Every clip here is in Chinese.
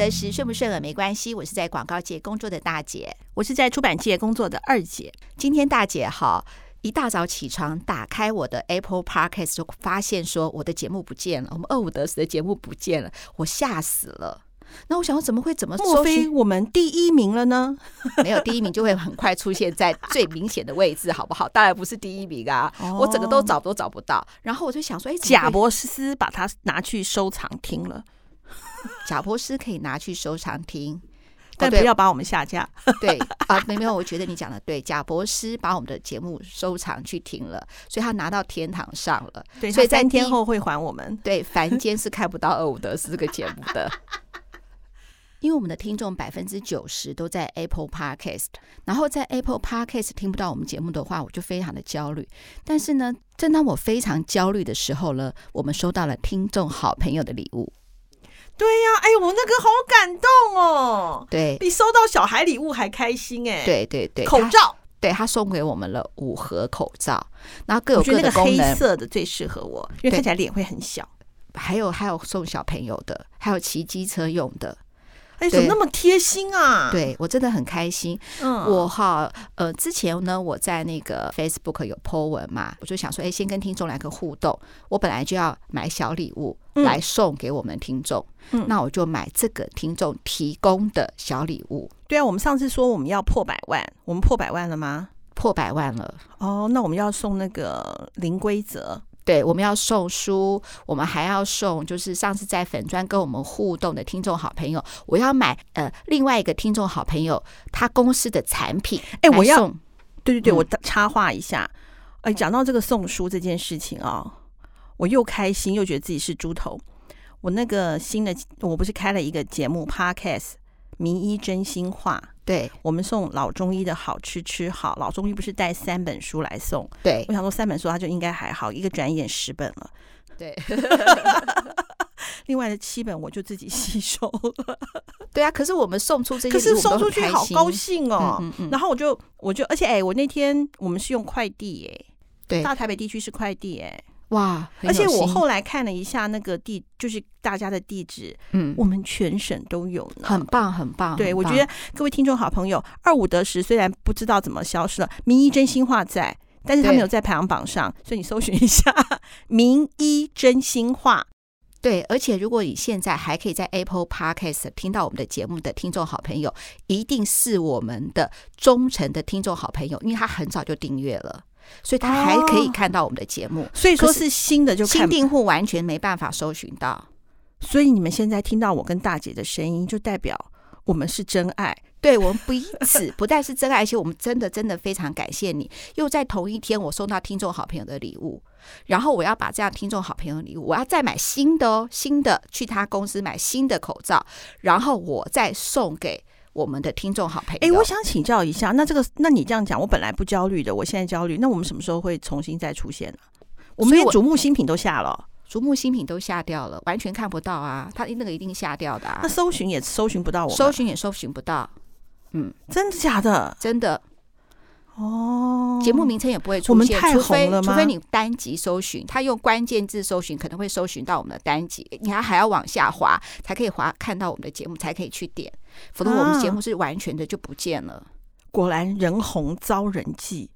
得时，顺不顺耳没关系。我是在广告界工作的大姐，我是在出版界工作的二姐。今天大姐好，一大早起床，打开我的 Apple Podcast 就发现说我的节目不见了，我们二五得十的节目不见了，我吓死了。那我想说，怎么会怎么？莫非我们第一名了呢？没有第一名就会很快出现在最明显的位置，好不好？当然不是第一名啊！哦、我整个都找都找不到。然后我就想说，哎，贾博士把它拿去收藏听了。贾博士可以拿去收藏听，但不要把我们下架。对啊，没没有，我觉得你讲的对。贾博士把我们的节目收藏去听了，所以他拿到天堂上了。对，所以三天后会还我们。对，凡间是看不到二五得十这个节目的。因为我们的听众百分之九十都在 Apple Podcast，然后在 Apple Podcast 听不到我们节目的话，我就非常的焦虑。但是呢，正当我非常焦虑的时候呢，我们收到了听众好朋友的礼物。对呀、啊，哎呦，我那个好感动哦！对，比收到小孩礼物还开心哎！对对对，口罩，对他送给我们了五盒口罩，然后各有各的功能。黑色的最适合我，因为看起来脸会很小。还有还有送小朋友的，还有骑机车用的。哎，怎么那么贴心啊？对，我真的很开心。嗯，我哈呃，之前呢，我在那个 Facebook 有 po 文嘛，我就想说，哎，先跟听众来个互动。我本来就要买小礼物来送给我们听众，嗯，那我就买这个听众提供的小礼物。对啊，我们上次说我们要破百万，我们破百万了吗？破百万了。哦，那我们要送那个零规则。对，我们要送书，我们还要送，就是上次在粉砖跟我们互动的听众好朋友，我要买呃另外一个听众好朋友他公司的产品，哎，我要，对对对，嗯、我插话一下，哎，讲到这个送书这件事情啊、哦，我又开心又觉得自己是猪头，我那个新的我不是开了一个节目 Podcast。名医真心话，对，我们送老中医的好吃吃好，老中医不是带三本书来送，对，我想说三本书他就应该还好，一个转眼十本了，对，另外的七本我就自己吸收了，对啊，可是我们送出这些，可是送出去好高兴哦，嗯嗯嗯，然后我就我就而且哎，我那天我们是用快递哎，对，大台北地区是快递哎。哇！而且我后来看了一下那个地，就是大家的地址，嗯，我们全省都有呢，很棒，很棒。对，我觉得各位听众好朋友，二五得十虽然不知道怎么消失了，名医真心话在，但是他没有在排行榜上，所以你搜寻一下名医真心话。对，而且如果你现在还可以在 Apple Podcast 听到我们的节目的听众好朋友，一定是我们的忠诚的听众好朋友，因为他很早就订阅了。所以他还可以看到我们的节目，所以说是新的就看新订户完全没办法搜寻到。所以你们现在听到我跟大姐的声音，就代表我们是真爱。对，我们彼此 不但是真爱，而且我们真的真的非常感谢你。又在同一天，我收到听众好朋友的礼物，然后我要把这样听众好朋友的礼物，我要再买新的哦，新的去他公司买新的口罩，然后我再送给。我们的听众好朋友，哎，我想请教一下，那这个，那你这样讲，我本来不焦虑的，我现在焦虑，那我们什么时候会重新再出现呢？我们连瞩目新品都下了，竹木新品都下掉了，完全看不到啊，它那个一定下掉的啊，那搜寻也搜寻不到我，搜寻也搜寻不到，嗯，真的假的？真的。哦，节目名称也不会出现，太红了？除非除非你单集搜寻，他用关键字搜寻，可能会搜寻到我们的单集，你还还要往下滑才可以滑看到我们的节目，才可以去点，否则我们节目是完全的就不见了。啊、果然人红遭人忌，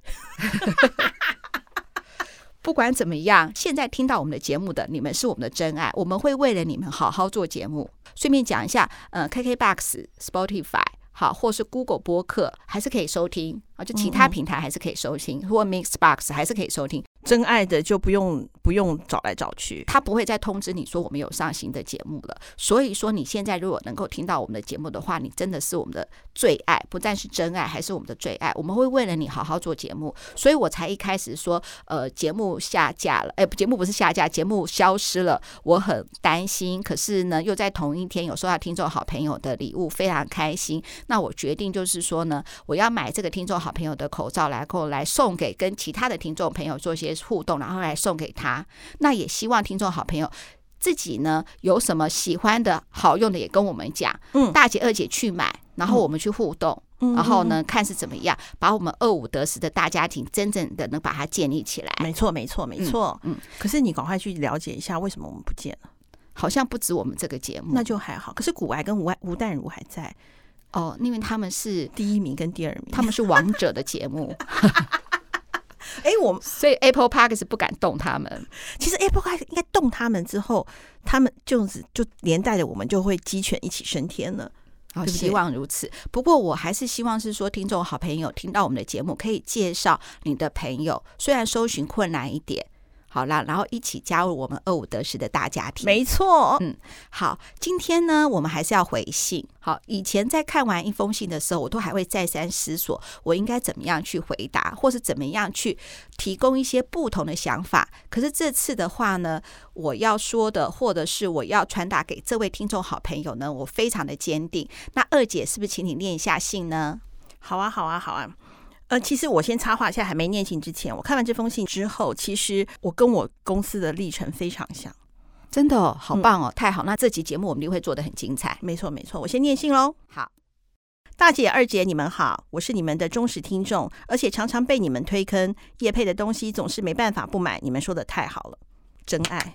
不管怎么样，现在听到我们的节目的你们是我们的真爱，我们会为了你们好好做节目。顺便讲一下，呃，KKBOX、Spotify。好，或是 Google 播客还是可以收听啊，就其他平台还是可以收听，或 Mixbox 还是可以收听。真爱的就不用不用找来找去，他不会再通知你说我们有上新的节目了。所以说你现在如果能够听到我们的节目的话，你真的是我们的最爱，不但是真爱，还是我们的最爱。我们会为了你好好做节目，所以我才一开始说，呃，节目下架了，哎，节目不是下架，节目消失了，我很担心。可是呢，又在同一天有收到听众好朋友的礼物，非常开心。那我决定就是说呢，我要买这个听众好朋友的口罩来，后来送给跟其他的听众朋友做一些。互动，然后来送给他。那也希望听众好朋友自己呢有什么喜欢的好用的，也跟我们讲。嗯，大姐二姐去买，然后我们去互动，嗯、然后呢看是怎么样，把我们二五得十的大家庭真正的能把它建立起来。没错，没错，没错。嗯，可是你赶快去了解一下，为什么我们不见了？好像不止我们这个节目，那就还好。可是古癌跟吴爱吴淡如还在哦，因为他们是第一名跟第二名，他们是王者的节目。哎，我 所以 Apple Park 是不敢动他们。其实 Apple Park 应该动他们之后，他们就是就连带着我们就会鸡犬一起升天了。好，希望如此。不过我还是希望是说，听众好朋友听到我们的节目，可以介绍你的朋友，虽然搜寻困难一点。好啦，然后一起加入我们二五得十的大家庭。没错，嗯，好，今天呢，我们还是要回信。好，以前在看完一封信的时候，我都还会再三思索，我应该怎么样去回答，或是怎么样去提供一些不同的想法。可是这次的话呢，我要说的，或者是我要传达给这位听众好朋友呢，我非常的坚定。那二姐是不是请你念一下信呢？好啊，好啊，好啊。呃，其实我先插话，现在还没念信之前，我看完这封信之后，其实我跟我公司的历程非常像，真的哦，好棒哦，嗯、太好！那这集节目我们一定会做得很精彩。没错，没错，我先念信喽。好，大姐、二姐，你们好，我是你们的忠实听众，而且常常被你们推坑，叶配的东西总是没办法不买。你们说的太好了，真爱。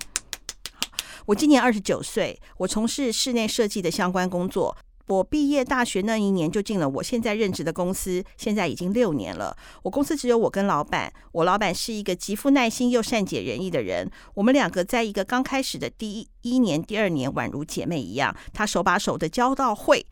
我今年二十九岁，我从事室内设计的相关工作。我毕业大学那一年就进了我现在任职的公司，现在已经六年了。我公司只有我跟老板，我老板是一个极富耐心又善解人意的人。我们两个在一个刚开始的第一一年、第二年宛如姐妹一样，他手把手的教到会。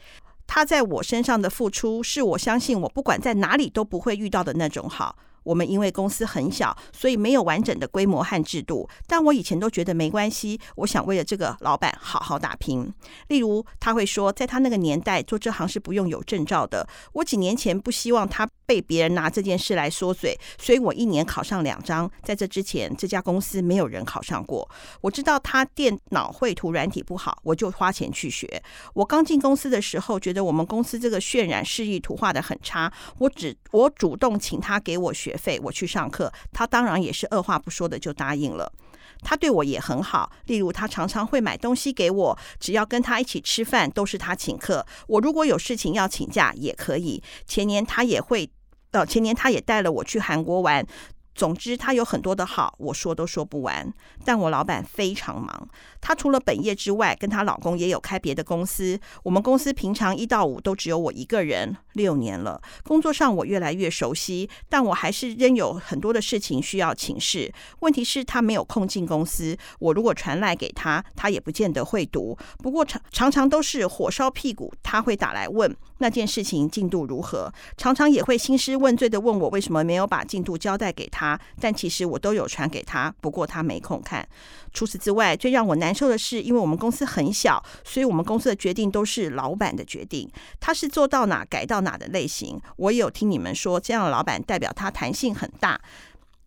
他在我身上的付出，是我相信我不管在哪里都不会遇到的那种好。我们因为公司很小，所以没有完整的规模和制度。但我以前都觉得没关系，我想为了这个老板好好打拼。例如，他会说，在他那个年代做这行是不用有证照的。我几年前不希望他被别人拿这件事来说嘴，所以我一年考上两张。在这之前，这家公司没有人考上过。我知道他电脑绘图软体不好，我就花钱去学。我刚进公司的时候，觉得我们公司这个渲染示意图画得很差，我只我主动请他给我学费，我去上课，他当然也是二话不说的就答应了。他对我也很好，例如他常常会买东西给我，只要跟他一起吃饭都是他请客。我如果有事情要请假也可以。前年他也会。到前年，他也带了我去韩国玩。总之，他有很多的好，我说都说不完。但我老板非常忙，她除了本业之外，跟她老公也有开别的公司。我们公司平常一到五都只有我一个人，六年了。工作上我越来越熟悉，但我还是仍有很多的事情需要请示。问题是，他没有空进公司。我如果传赖给他，他也不见得会读。不过常常常都是火烧屁股，他会打来问那件事情进度如何，常常也会兴师问罪的问我为什么没有把进度交代给他。但其实我都有传给他，不过他没空看。除此之外，最让我难受的是，因为我们公司很小，所以我们公司的决定都是老板的决定，他是做到哪改到哪的类型。我也有听你们说，这样的老板代表他弹性很大，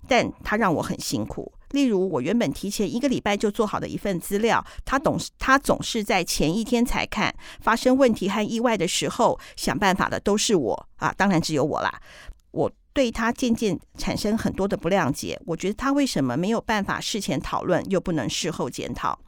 但他让我很辛苦。例如，我原本提前一个礼拜就做好的一份资料，他总他总是在前一天才看。发生问题和意外的时候，想办法的都是我啊，当然只有我啦。我。对他渐渐产生很多的不谅解，我觉得他为什么没有办法事前讨论，又不能事后检讨？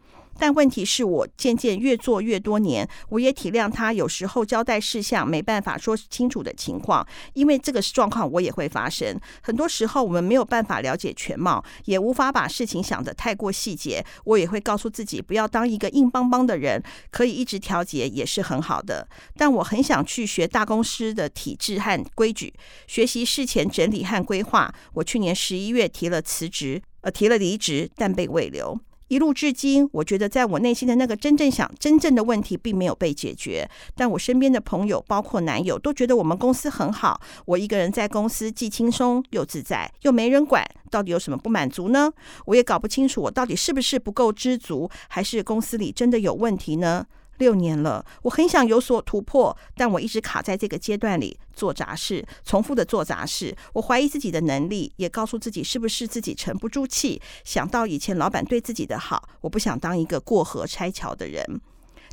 但问题是我渐渐越做越多年，我也体谅他有时候交代事项没办法说清楚的情况，因为这个状况我也会发生。很多时候我们没有办法了解全貌，也无法把事情想得太过细节。我也会告诉自己不要当一个硬邦邦的人，可以一直调节也是很好的。但我很想去学大公司的体制和规矩，学习事前整理和规划。我去年十一月提了辞职，呃，提了离职，但被未留。一路至今，我觉得在我内心的那个真正想真正的问题并没有被解决。但我身边的朋友，包括男友，都觉得我们公司很好。我一个人在公司既轻松又自在，又没人管，到底有什么不满足呢？我也搞不清楚，我到底是不是不够知足，还是公司里真的有问题呢？六年了，我很想有所突破，但我一直卡在这个阶段里做杂事，重复的做杂事。我怀疑自己的能力，也告诉自己是不是自己沉不住气。想到以前老板对自己的好，我不想当一个过河拆桥的人。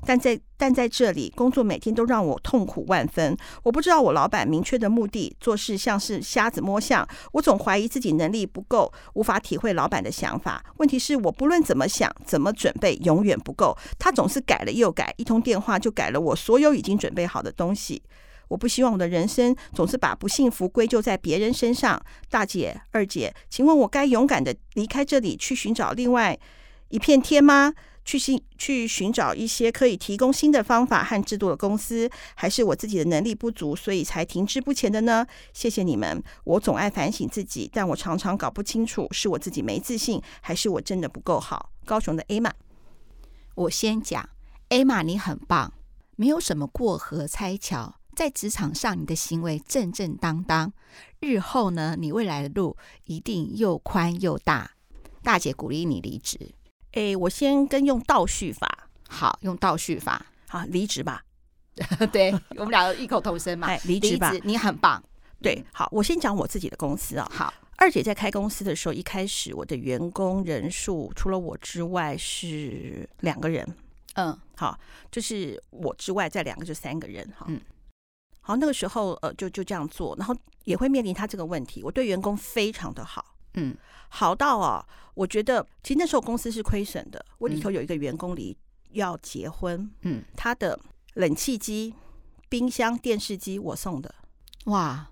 但在但在这里工作，每天都让我痛苦万分。我不知道我老板明确的目的，做事像是瞎子摸象。我总怀疑自己能力不够，无法体会老板的想法。问题是我不论怎么想，怎么准备，永远不够。他总是改了又改，一通电话就改了我所有已经准备好的东西。我不希望我的人生总是把不幸福归咎在别人身上。大姐、二姐，请问我该勇敢的离开这里，去寻找另外一片天吗？去寻去寻找一些可以提供新的方法和制度的公司，还是我自己的能力不足，所以才停滞不前的呢？谢谢你们。我总爱反省自己，但我常常搞不清楚是我自己没自信，还是我真的不够好。高雄的 A 玛，我先讲，A 玛你很棒，没有什么过河拆桥，在职场上你的行为正正当当，日后呢，你未来的路一定又宽又大。大姐鼓励你离职。哎，我先跟用倒叙法，好，用倒叙法，好，离职吧。对，我们俩异口同声嘛，哎，离职吧，你很棒。对，好，我先讲我自己的公司啊。好，二姐在开公司的时候，一开始我的员工人数除了我之外是两个人。嗯，好，就是我之外再两个就三个人。哈，嗯，好，那个时候呃就就这样做，然后也会面临他这个问题。我对员工非常的好。嗯，好到啊，我觉得其实那时候公司是亏损的。我里头有一个员工离要结婚，嗯，他的冷气机、冰箱、电视机我送的。哇，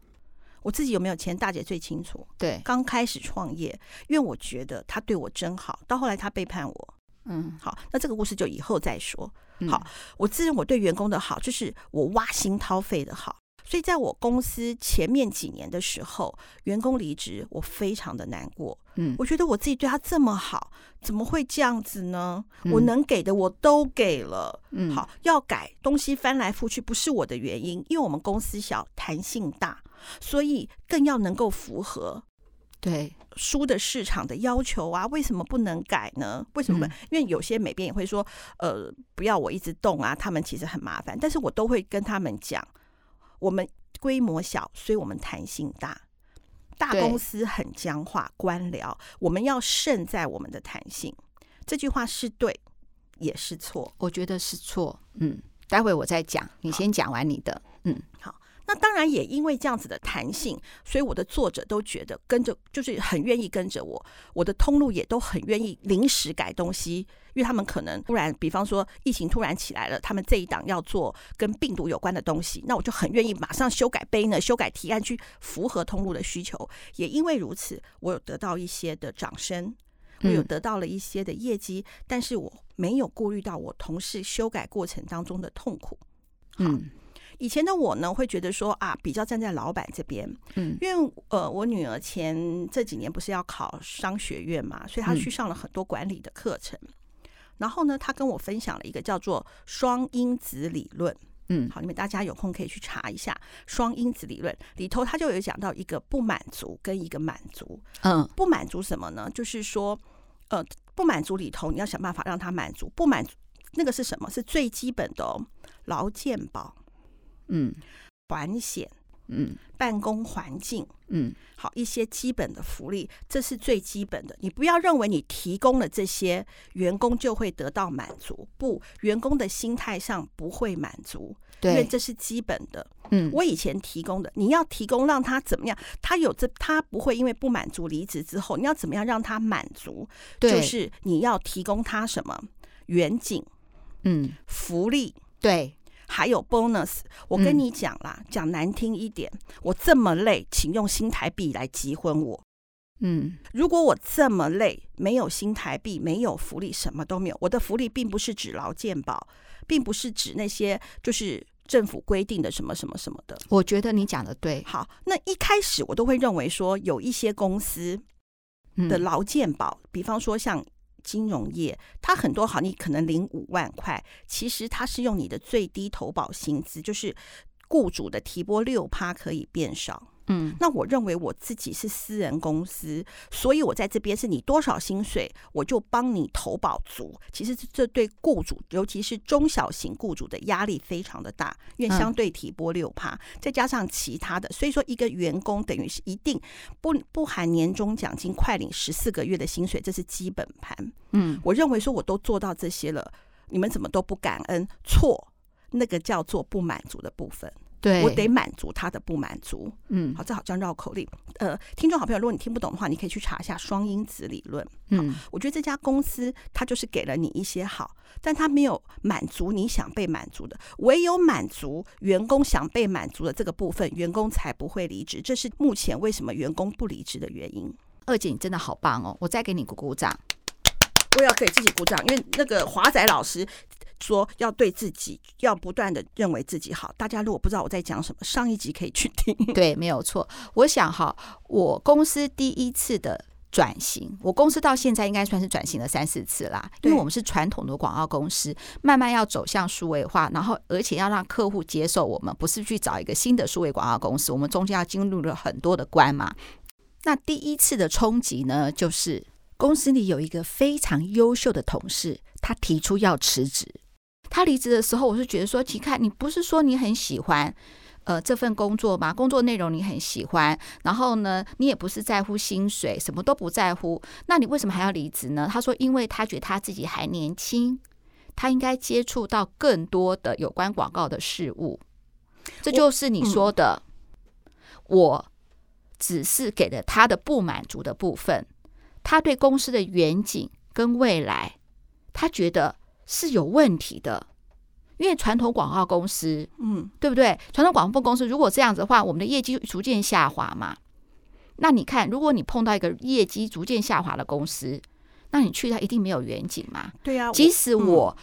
我自己有没有钱，大姐最清楚。对，刚开始创业，因为我觉得他对我真好，到后来他背叛我。嗯，好，那这个故事就以后再说。嗯、好，我自认我对员工的好，就是我挖心掏肺的好。所以，在我公司前面几年的时候，员工离职，我非常的难过。嗯，我觉得我自己对他这么好，怎么会这样子呢？嗯、我能给的我都给了。嗯，好，要改东西翻来覆去不是我的原因，因为我们公司小，弹性大，所以更要能够符合对书的市场的要求啊。为什么不能改呢？为什么？嗯、因为有些美编也会说，呃，不要我一直动啊，他们其实很麻烦。但是我都会跟他们讲。我们规模小，所以我们弹性大。大公司很僵化，官僚，我们要胜在我们的弹性。这句话是对，也是错。我觉得是错。嗯，待会我再讲，你先讲完你的。那当然也因为这样子的弹性，所以我的作者都觉得跟着，就是很愿意跟着我。我的通路也都很愿意临时改东西，因为他们可能突然，比方说疫情突然起来了，他们这一档要做跟病毒有关的东西，那我就很愿意马上修改 banner，修改提案去符合通路的需求。也因为如此，我有得到一些的掌声，我有得到了一些的业绩，嗯、但是我没有顾虑到我同事修改过程当中的痛苦。嗯。以前的我呢，会觉得说啊，比较站在老板这边，嗯，因为呃，我女儿前这几年不是要考商学院嘛，所以她去上了很多管理的课程。嗯、然后呢，她跟我分享了一个叫做双因子理论，嗯，好，你们大家有空可以去查一下双因子理论里头，他就有讲到一个不满足跟一个满足，嗯，不满足什么呢？就是说，呃，不满足里头你要想办法让他满足，不满足那个是什么？是最基本的哦，劳健保。嗯，保险，嗯，办公环境，嗯，好，一些基本的福利，这是最基本的。你不要认为你提供了这些，员工就会得到满足。不，员工的心态上不会满足，对，因为这是基本的。嗯，我以前提供的，你要提供让他怎么样？他有这，他不会因为不满足离职之后，你要怎么样让他满足？对，就是你要提供他什么？远景，嗯，福利，对。还有 bonus，我跟你讲啦，讲、嗯、难听一点，我这么累，请用新台币来结婚我。嗯，如果我这么累，没有新台币，没有福利，什么都没有。我的福利并不是指劳健保，并不是指那些就是政府规定的什么什么什么的。我觉得你讲的对。好，那一开始我都会认为说，有一些公司的劳健保，嗯、比方说像。金融业，它很多好，你可能领五万块，其实它是用你的最低投保薪资，就是雇主的提拨六趴可以变少。嗯，那我认为我自己是私人公司，所以我在这边是你多少薪水，我就帮你投保足。其实这对雇主，尤其是中小型雇主的压力非常的大，因为相对提拨六趴，嗯、再加上其他的，所以说一个员工等于是一定不不含年终奖金，快领十四个月的薪水，这是基本盘。嗯，我认为说我都做到这些了，你们怎么都不感恩？错，那个叫做不满足的部分。对，我得满足他的不满足。嗯，好，这好像绕口令。呃，听众好朋友，如果你听不懂的话，你可以去查一下双因子理论。嗯，我觉得这家公司它就是给了你一些好，但它没有满足你想被满足的，唯有满足员工想被满足的这个部分，员工才不会离职。这是目前为什么员工不离职的原因。二姐，你真的好棒哦！我再给你鼓鼓掌。我也要给自己鼓掌，因为那个华仔老师说要对自己要不断的认为自己好。大家如果不知道我在讲什么，上一集可以去听。对，没有错。我想哈，我公司第一次的。转型，我公司到现在应该算是转型了三四次啦，因为我们是传统的广告公司，慢慢要走向数位化，然后而且要让客户接受我们，不是去找一个新的数位广告公司，我们中间要经历了很多的关嘛。那第一次的冲击呢，就是公司里有一个非常优秀的同事，他提出要辞职。他离职的时候，我是觉得说，你看，你不是说你很喜欢。呃，这份工作吗，工作内容你很喜欢，然后呢，你也不是在乎薪水，什么都不在乎，那你为什么还要离职呢？他说，因为他觉得他自己还年轻，他应该接触到更多的有关广告的事物。这就是你说的，我，我只是给了他的不满足的部分，他对公司的远景跟未来，他觉得是有问题的。因为传统广告公司，嗯，对不对？传统广告公司如果这样子的话，我们的业绩逐渐下滑嘛。那你看，如果你碰到一个业绩逐渐下滑的公司，那你去它一定没有远景嘛？对呀。即使我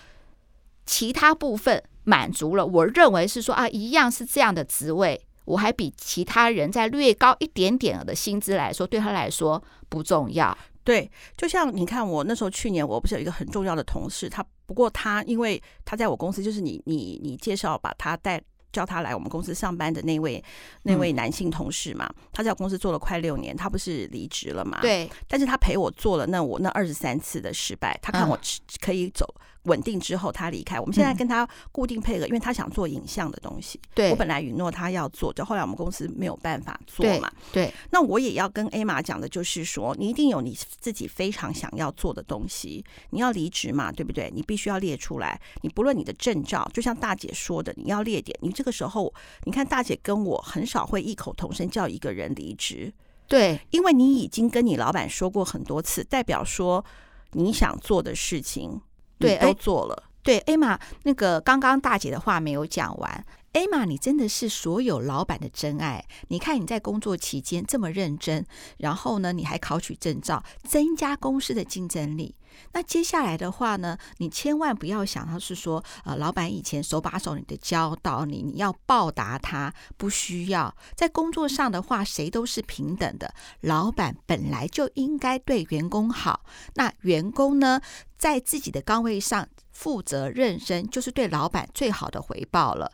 其他部分满足了，我认为是说啊，一样是这样的职位，我还比其他人再略高一点点的薪资来说，对他来说不重要。对，就像你看，我那时候去年，我不是有一个很重要的同事，他不过他因为他在我公司，就是你你你介绍把他带叫他来我们公司上班的那位那位男性同事嘛，他在我公司做了快六年，他不是离职了嘛？对，但是他陪我做了那我那二十三次的失败，他看我可以走。稳定之后，他离开。我们现在跟他固定配合，嗯、因为他想做影像的东西。对，我本来允诺他要做，就后来我们公司没有办法做嘛。对，对，那我也要跟 Emma 讲的就是说，你一定有你自己非常想要做的东西。你要离职嘛，对不对？你必须要列出来。你不论你的证照，就像大姐说的，你要列点。你这个时候，你看大姐跟我很少会异口同声叫一个人离职。对，因为你已经跟你老板说过很多次，代表说你想做的事情。对，都做了。对，艾玛，那个刚刚大姐的话没有讲完。艾玛，你真的是所有老板的真爱。你看你在工作期间这么认真，然后呢，你还考取证照，增加公司的竞争力。那接下来的话呢，你千万不要想到是说，呃，老板以前手把手你的教导你，你要报答他，不需要。在工作上的话，谁都是平等的。老板本来就应该对员工好，那员工呢，在自己的岗位上负责认真，就是对老板最好的回报了。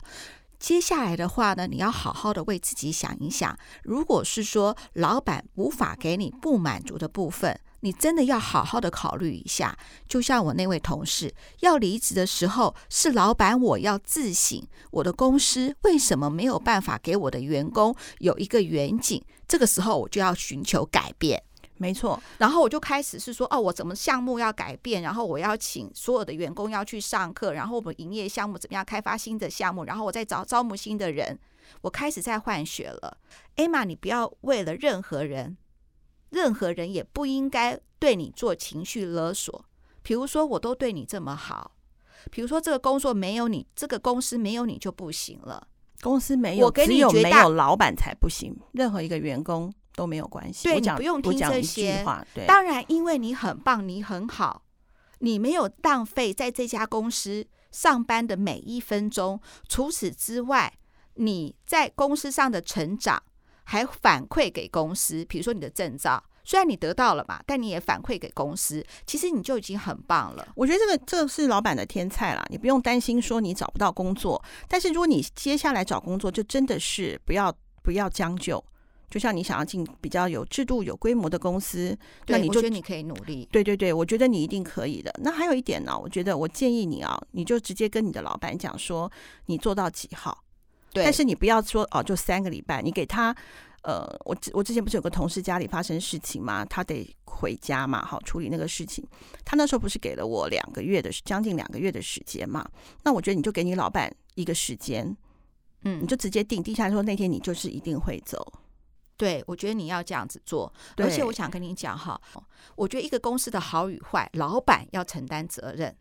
接下来的话呢，你要好好的为自己想一想，如果是说老板无法给你不满足的部分，你真的要好好的考虑一下。就像我那位同事要离职的时候，是老板我要自省，我的公司为什么没有办法给我的员工有一个远景？这个时候我就要寻求改变。没错，然后我就开始是说，哦，我怎么项目要改变，然后我要请所有的员工要去上课，然后我们营业项目怎么样开发新的项目，然后我再找招募新的人，我开始在换血了。艾玛，你不要为了任何人，任何人也不应该对你做情绪勒索。比如说，我都对你这么好，比如说这个工作没有你，这个公司没有你就不行了。公司没有，我给你只有没有老板才不行，任何一个员工。都没有关系，对，讲，你不用听这些话。对，当然，因为你很棒，你很好，你没有浪费在这家公司上班的每一分钟。除此之外，你在公司上的成长还反馈给公司，比如说你的证照，虽然你得到了嘛，但你也反馈给公司，其实你就已经很棒了。我觉得这个这个是老板的天菜啦，你不用担心说你找不到工作。但是如果你接下来找工作，就真的是不要不要将就。就像你想要进比较有制度、有规模的公司，那你就觉得你可以努力。对对对，我觉得你一定可以的。那还有一点呢，我觉得我建议你啊，你就直接跟你的老板讲说，你做到几号。对。但是你不要说哦，就三个礼拜。你给他，呃，我我之前不是有个同事家里发生事情嘛，他得回家嘛，好处理那个事情。他那时候不是给了我两个月的将近两个月的时间嘛？那我觉得你就给你老板一个时间，嗯，你就直接定定下来说，那天你就是一定会走。对，我觉得你要这样子做，而且我想跟你讲哈，我觉得一个公司的好与坏，老板要承担责任。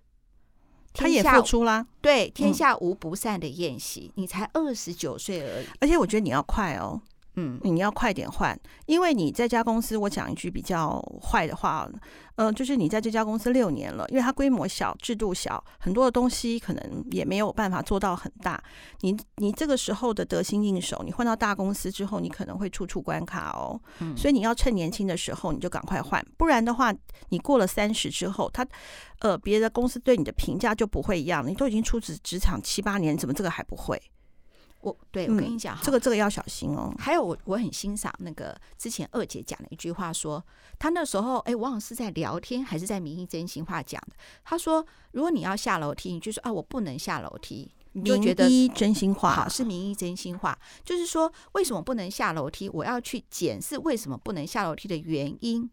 他也付出啦，对，天下无不散的宴席，嗯、你才二十九岁而已，而且我觉得你要快哦，嗯，你要快点换，因为你在家公司，我讲一句比较坏的话，呃，就是你在这家公司六年了，因为它规模小、制度小，很多的东西可能也没有办法做到很大。你你这个时候的得心应手，你换到大公司之后，你可能会处处关卡哦。嗯，所以你要趁年轻的时候，你就赶快换，不然的话，你过了三十之后，他呃别的公司对你的评价就不会一样。你都已经出职职场七八年，怎么这个还不会？我对我跟你讲、嗯，这个这个要小心哦。还有我我很欣赏那个之前二姐讲的一句话说，说她那时候哎，忘了是在聊天还是在明意真心话讲的。她说，如果你要下楼梯，你就说啊，我不能下楼梯，你就觉得明意真心话好是明医真心话，就是说为什么不能下楼梯？我要去检视为什么不能下楼梯的原因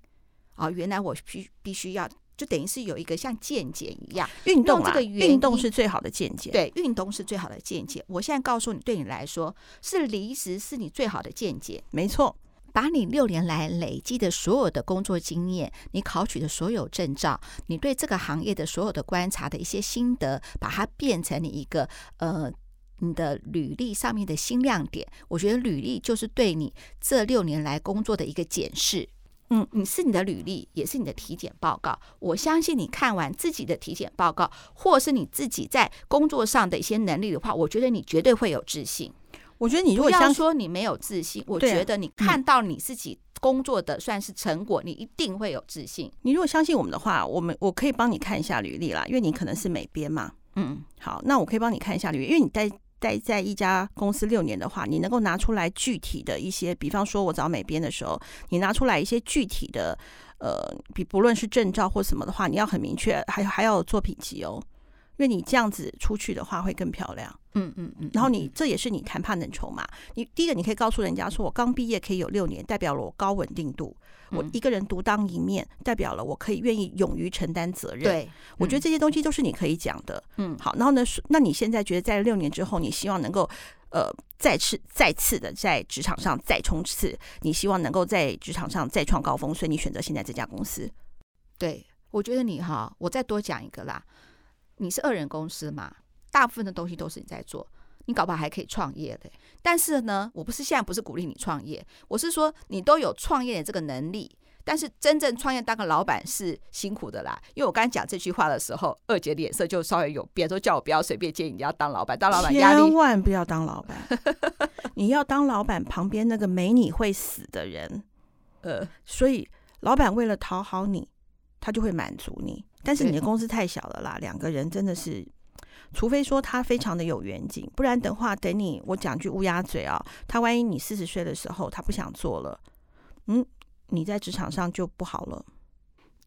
啊。原来我必必须要。就等于是有一个像见解一样运动这个运动是最好的见解，对，运动是最好的见解。我现在告诉你，对你来说是离职是你最好的见解，没错。把你六年来累积的所有的工作经验，你考取的所有证照，你对这个行业的所有的观察的一些心得，把它变成你一个呃你的履历上面的新亮点。我觉得履历就是对你这六年来工作的一个检视。嗯，你是你的履历，也是你的体检报告。我相信你看完自己的体检报告，或是你自己在工作上的一些能力的话，我觉得你绝对会有自信。我觉得你如果要说你没有自信，我觉得你看到你自己工作的算是成果，你一定会有自信。你如果相信我们的话，我们我可以帮你看一下履历啦，因为你可能是美编嘛。嗯，好，那我可以帮你看一下履历，因为你在。待在一家公司六年的话，你能够拿出来具体的一些，比方说我找美编的时候，你拿出来一些具体的，呃，比不论是证照或什么的话，你要很明确，还还要有作品集哦，因为你这样子出去的话会更漂亮。嗯嗯嗯，然后你这也是你谈判的筹码。你第一个你可以告诉人家说，我刚毕业可以有六年，代表了我高稳定度。我一个人独当一面，代表了我可以愿意勇于承担责任。对，我觉得这些东西都是你可以讲的。嗯，好，然后呢，那你现在觉得在六年之后，你希望能够呃再次再次的在职场上再冲刺，你希望能够在职场上再创高峰，所以你选择现在这家公司。对，我觉得你哈，我再多讲一个啦，你是二人公司嘛，大部分的东西都是你在做。你搞不好还可以创业的，但是呢，我不是现在不是鼓励你创业，我是说你都有创业的这个能力，但是真正创业当个老板是辛苦的啦。因为我刚才讲这句话的时候，二姐脸色就稍微有变，说叫我不要随便建议你要当老板，当老板压力，千万不要当老板，你要当老板旁边那个没你会死的人，呃，所以老板为了讨好你，他就会满足你，但是你的公司太小了啦，两个人真的是。除非说他非常的有远景，不然的话，等你我讲句乌鸦嘴啊，他万一你四十岁的时候他不想做了，嗯，你在职场上就不好了。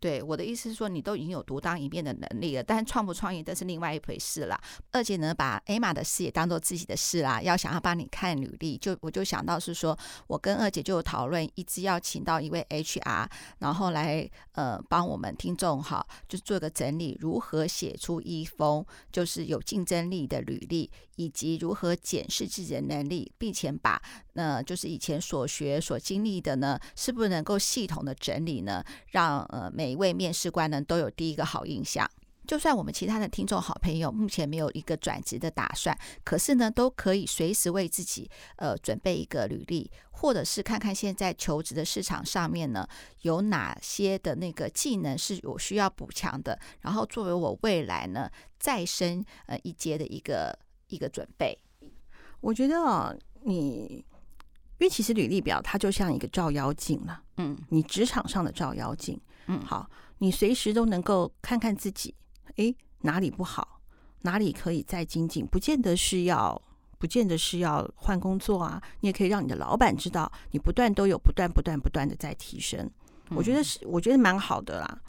对，我的意思是说，你都已经有独当一面的能力了，但创不创业这是另外一回事啦。二姐呢，把 Emma 的事也当做自己的事啦，要想要帮你看履历，就我就想到是说，我跟二姐就有讨论，一直要请到一位 HR，然后来呃帮我们听众哈，就做个整理，如何写出一封就是有竞争力的履历。以及如何检视自己的能力，并且把呃，就是以前所学所经历的呢，是不是能够系统的整理呢？让呃每一位面试官呢都有第一个好印象。就算我们其他的听众好朋友目前没有一个转职的打算，可是呢，都可以随时为自己呃准备一个履历，或者是看看现在求职的市场上面呢有哪些的那个技能是我需要补强的，然后作为我未来呢再升呃一阶的一个。一个准备，我觉得啊，你因为其实履历表它就像一个照妖镜了，嗯，你职场上的照妖镜，嗯，好，你随时都能够看看自己，诶，哪里不好，哪里可以再精进，不见得是要，不见得是要换工作啊，你也可以让你的老板知道，你不断都有不断不断不断的在提升，我觉得是，我觉得蛮好的啦。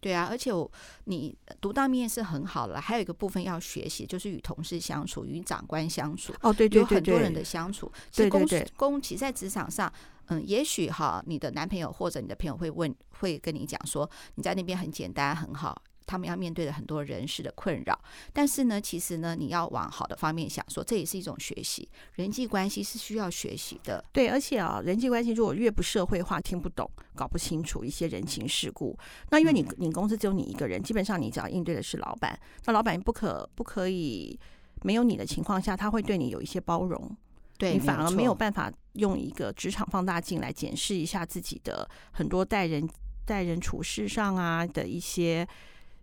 对啊，而且我你独当面是很好了，还有一个部分要学习，就是与同事相处，与长官相处。哦，对对对，对，有很多人的相处。对对对，公其在职场上，嗯，也许哈，你的男朋友或者你的朋友会问，会跟你讲说，你在那边很简单，很好。他们要面对的很多人事的困扰，但是呢，其实呢，你要往好的方面想说，说这也是一种学习。人际关系是需要学习的，对，而且啊，人际关系如果越不社会化，听不懂、搞不清楚一些人情世故，那因为你你公司只有你一个人，基本上你只要应对的是老板，那老板不可不可以没有你的情况下，他会对你有一些包容。对你反而没有办法用一个职场放大镜来检视一下自己的很多待人待人处事上啊的一些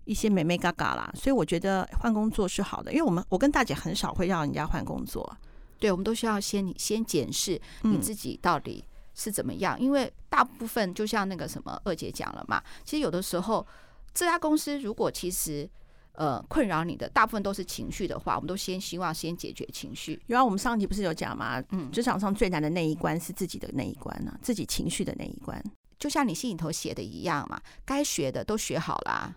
一些美美嘎嘎啦。所以我觉得换工作是好的，因为我们我跟大姐很少会让人家换工作。对，我们都需要先你先检视你自己到底是怎么样，嗯、因为大部分就像那个什么二姐讲了嘛，其实有的时候这家公司如果其实呃困扰你的大部分都是情绪的话，我们都先希望先解决情绪。然后，我们上集不是有讲吗？嗯，职场上最难的那一关是自己的那一关呢、啊，自己情绪的那一关，就像你心里头写的一样嘛，该学的都学好了、啊。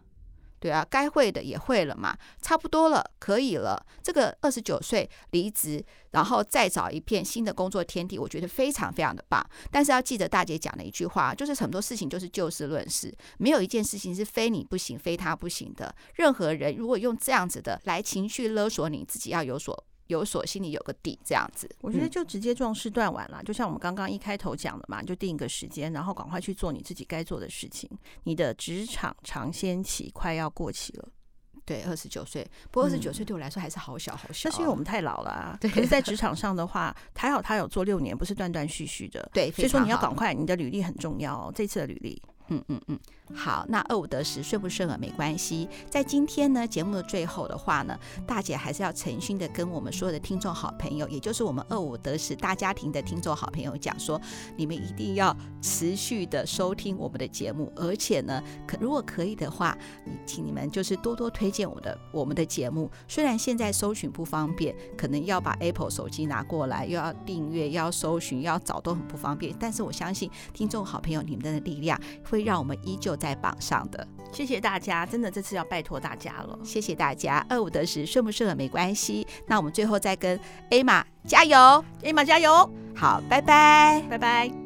对啊，该会的也会了嘛，差不多了，可以了。这个二十九岁离职，然后再找一片新的工作天地，我觉得非常非常的棒。但是要记得大姐讲的一句话，就是很多事情就是就事论事，没有一件事情是非你不行，非他不行的。任何人如果用这样子的来情绪勒索你，自己要有所。有所心里有个底，这样子，我觉得就直接壮士断腕了。嗯、就像我们刚刚一开头讲的嘛，就定一个时间，然后赶快去做你自己该做的事情。你的职场尝鲜期快要过期了，对，二十九岁，不过二十九岁对我来说还是好小好小，啊。那是因为我们太老了，啊。对，可是在职场上的话，还好他有做六年，不是断断续续的。对，所以说你要赶快，你的履历很重要哦。这次的履历。嗯嗯嗯，好，那二五得十顺不顺耳没关系。在今天呢节目的最后的话呢，大姐还是要诚心的跟我们所有的听众好朋友，也就是我们二五得十大家庭的听众好朋友讲说，你们一定要持续的收听我们的节目，而且呢，可如果可以的话，你请你们就是多多推荐我的我们的节目。虽然现在搜寻不方便，可能要把 Apple 手机拿过来，又要订阅，又要搜寻，要找都很不方便。但是我相信听众好朋友你们的力量会。让我们依旧在榜上的，谢谢大家，真的这次要拜托大家了，谢谢大家。二五得十，顺不顺耳没关系。那我们最后再跟艾玛加油艾玛加油，好，拜拜，拜拜。